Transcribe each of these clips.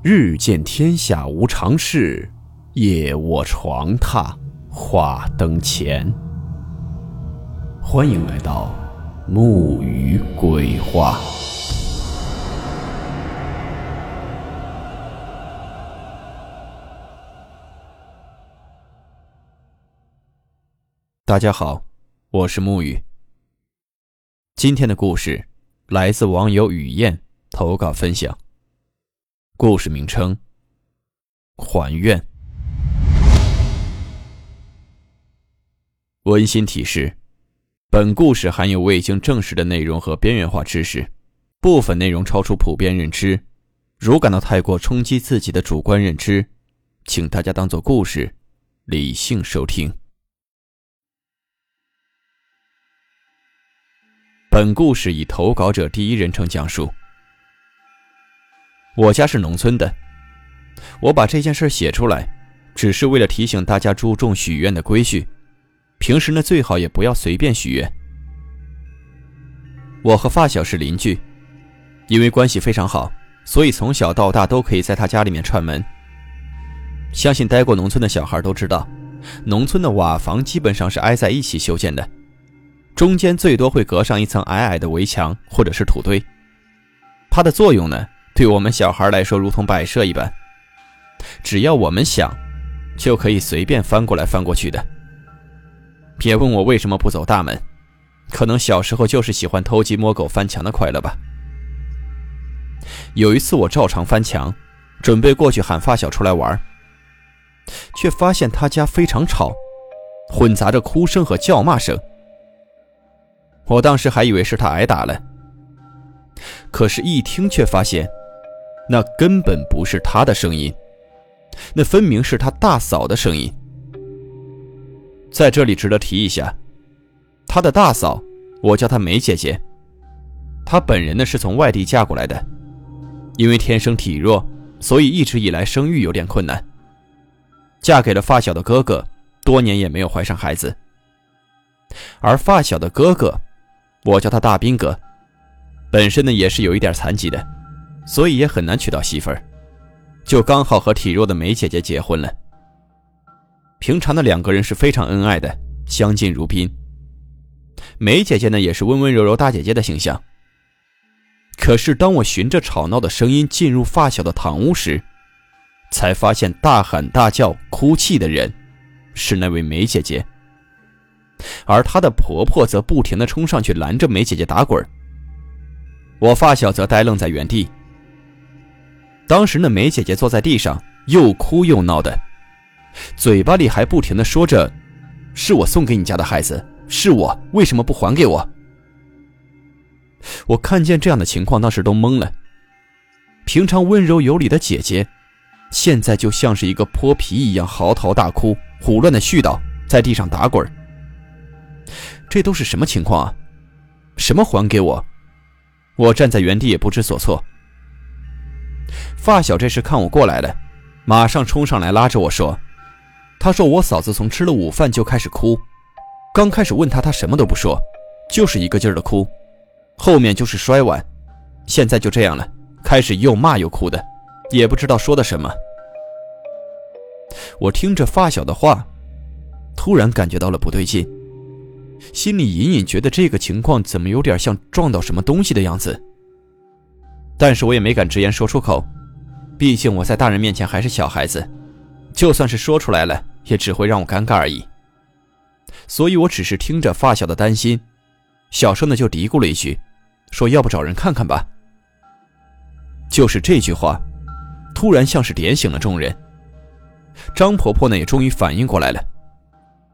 日见天下无常事，夜卧床榻话灯前。欢迎来到木鱼鬼话。大家好，我是木鱼。今天的故事来自网友雨燕投稿分享。故事名称：还愿。温馨提示：本故事含有未经证实的内容和边缘化知识，部分内容超出普遍认知。如感到太过冲击自己的主观认知，请大家当做故事，理性收听。本故事以投稿者第一人称讲述。我家是农村的，我把这件事写出来，只是为了提醒大家注重许愿的规矩。平时呢，最好也不要随便许愿。我和发小是邻居，因为关系非常好，所以从小到大都可以在他家里面串门。相信待过农村的小孩都知道，农村的瓦房基本上是挨在一起修建的，中间最多会隔上一层矮矮的围墙或者是土堆。它的作用呢？对我们小孩来说，如同摆设一般，只要我们想，就可以随便翻过来翻过去的。别问我为什么不走大门，可能小时候就是喜欢偷鸡摸狗翻墙的快乐吧。有一次我照常翻墙，准备过去喊发小出来玩，却发现他家非常吵，混杂着哭声和叫骂声。我当时还以为是他挨打了，可是，一听却发现。那根本不是他的声音，那分明是他大嫂的声音。在这里值得提一下，他的大嫂，我叫她梅姐姐。她本人呢是从外地嫁过来的，因为天生体弱，所以一直以来生育有点困难。嫁给了发小的哥哥，多年也没有怀上孩子。而发小的哥哥，我叫他大兵哥，本身呢也是有一点残疾的。所以也很难娶到媳妇儿，就刚好和体弱的梅姐姐结婚了。平常的两个人是非常恩爱的，相敬如宾。梅姐姐呢也是温温柔柔大姐姐的形象。可是当我循着吵闹的声音进入发小的堂屋时，才发现大喊大叫、哭泣的人是那位梅姐姐，而她的婆婆则不停的冲上去拦着梅姐姐打滚。我发小则呆愣在原地。当时那梅姐姐坐在地上，又哭又闹的，嘴巴里还不停的说着：“是我送给你家的孩子，是我，为什么不还给我？”我看见这样的情况，当时都懵了。平常温柔有礼的姐姐，现在就像是一个泼皮一样嚎啕大哭，胡乱的絮叨，在地上打滚。这都是什么情况啊？什么还给我？我站在原地也不知所措。发小这时看我过来了，马上冲上来拉着我说：“他说我嫂子从吃了午饭就开始哭，刚开始问他，他什么都不说，就是一个劲儿的哭，后面就是摔碗，现在就这样了，开始又骂又哭的，也不知道说的什么。”我听着发小的话，突然感觉到了不对劲，心里隐隐觉得这个情况怎么有点像撞到什么东西的样子。但是我也没敢直言说出口，毕竟我在大人面前还是小孩子，就算是说出来了，也只会让我尴尬而已。所以我只是听着发小的担心，小声的就嘀咕了一句，说要不找人看看吧。就是这句话，突然像是点醒了众人。张婆婆呢也终于反应过来了，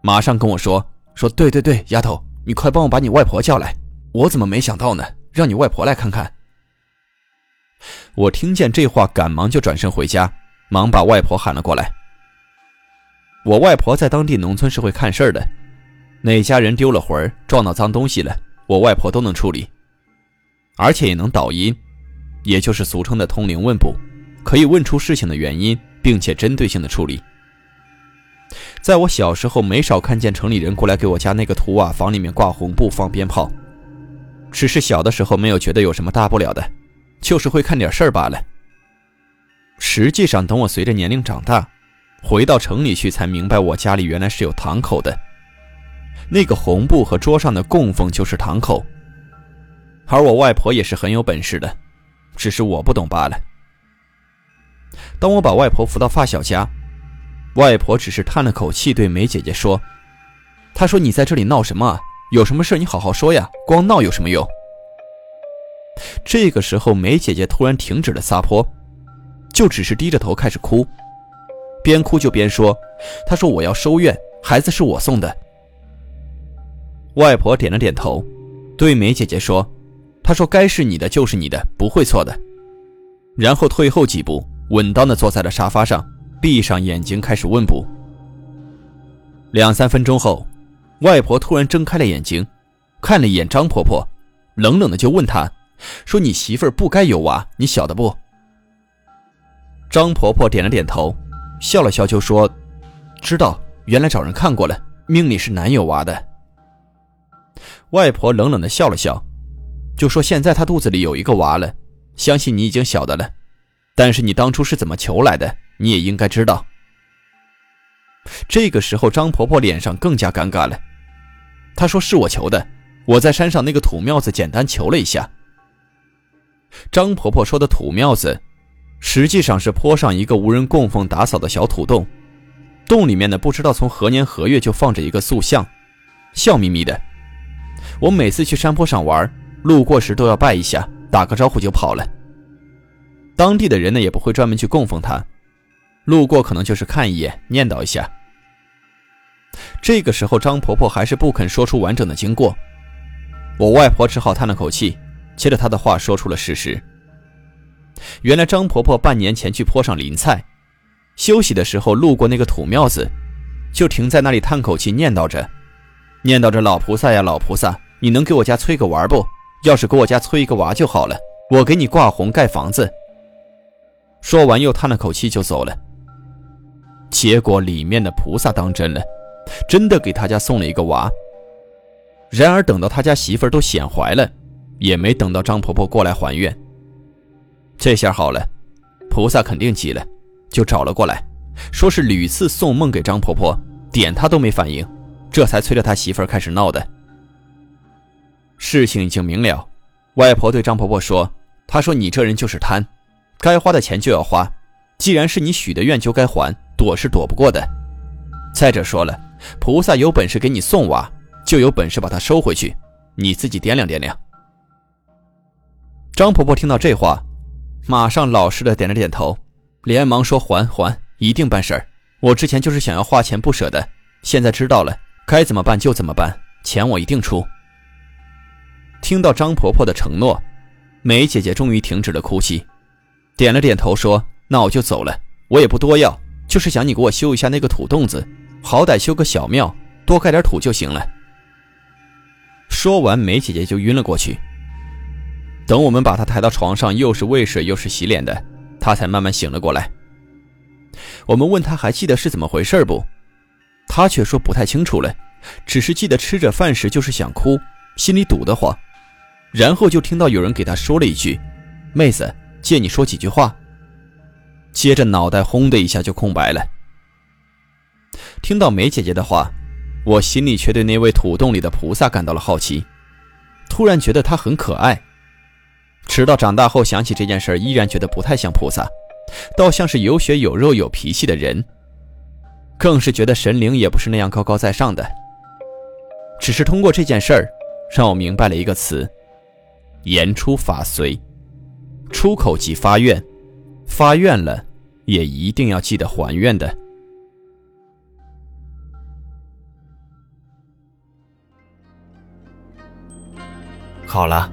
马上跟我说说对对对，丫头，你快帮我把你外婆叫来。我怎么没想到呢？让你外婆来看看。我听见这话，赶忙就转身回家，忙把外婆喊了过来。我外婆在当地农村是会看事儿的，哪家人丢了魂儿、撞到脏东西了，我外婆都能处理，而且也能导音，也就是俗称的通灵问卜，可以问出事情的原因，并且针对性的处理。在我小时候，没少看见城里人过来给我家那个土瓦房里面挂红布、放鞭炮，只是小的时候没有觉得有什么大不了的。就是会看点事儿罢了。实际上，等我随着年龄长大，回到城里去，才明白我家里原来是有堂口的。那个红布和桌上的供奉就是堂口，而我外婆也是很有本事的，只是我不懂罢了。当我把外婆扶到发小家，外婆只是叹了口气，对梅姐姐说：“她说你在这里闹什么啊？有什么事你好好说呀，光闹有什么用？”这个时候，梅姐姐突然停止了撒泼，就只是低着头开始哭，边哭就边说：“她说我要收院，孩子是我送的。”外婆点了点头，对梅姐姐说：“她说该是你的就是你的，不会错的。”然后退后几步，稳当的坐在了沙发上，闭上眼睛开始问卜。两三分钟后，外婆突然睁开了眼睛，看了一眼张婆婆，冷冷的就问她：“说你媳妇儿不该有娃，你晓得不？”张婆婆点了点头，笑了笑就说：“知道，原来找人看过了，命里是难有娃的。”外婆冷冷的笑了笑，就说：“现在她肚子里有一个娃了，相信你已经晓得了。但是你当初是怎么求来的，你也应该知道。”这个时候，张婆婆脸上更加尴尬了。她说：“是我求的，我在山上那个土庙子简单求了一下。”张婆婆说的土庙子，实际上是坡上一个无人供奉打扫的小土洞，洞里面呢不知道从何年何月就放着一个塑像，笑眯眯的。我每次去山坡上玩，路过时都要拜一下，打个招呼就跑了。当地的人呢也不会专门去供奉他，路过可能就是看一眼，念叨一下。这个时候，张婆婆还是不肯说出完整的经过，我外婆只好叹了口气，接着他的话说出了事实。原来张婆婆半年前去坡上淋菜，休息的时候路过那个土庙子，就停在那里叹口气，念叨着，念叨着老菩萨呀，老菩萨。你能给我家催个娃不？要是给我家催一个娃就好了，我给你挂红盖房子。说完又叹了口气就走了。结果里面的菩萨当真了，真的给他家送了一个娃。然而等到他家媳妇都显怀了，也没等到张婆婆过来还愿。这下好了，菩萨肯定急了，就找了过来，说是屡次送梦给张婆婆，点她都没反应，这才催着他媳妇儿开始闹的。事情已经明了，外婆对张婆婆说：“她说你这人就是贪，该花的钱就要花，既然是你许的愿就该还，躲是躲不过的。再者说了，菩萨有本事给你送娃，就有本事把它收回去，你自己掂量掂量。”张婆婆听到这话，马上老实的点了点头，连忙说：“还还，一定办事儿。我之前就是想要花钱不舍得，现在知道了，该怎么办就怎么办，钱我一定出。”听到张婆婆的承诺，梅姐姐终于停止了哭泣，点了点头说：“那我就走了，我也不多要，就是想你给我修一下那个土洞子，好歹修个小庙，多盖点土就行了。”说完，梅姐姐就晕了过去。等我们把她抬到床上，又是喂水又是洗脸的，她才慢慢醒了过来。我们问她还记得是怎么回事不？她却说不太清楚了，只是记得吃着饭时就是想哭，心里堵得慌。然后就听到有人给他说了一句：“妹子，借你说几句话。”接着脑袋轰的一下就空白了。听到梅姐姐的话，我心里却对那位土洞里的菩萨感到了好奇，突然觉得她很可爱。直到长大后想起这件事，依然觉得不太像菩萨，倒像是有血有肉有脾气的人。更是觉得神灵也不是那样高高在上的。只是通过这件事儿，让我明白了一个词。言出法随，出口即发愿，发愿了也一定要记得还愿的。好了，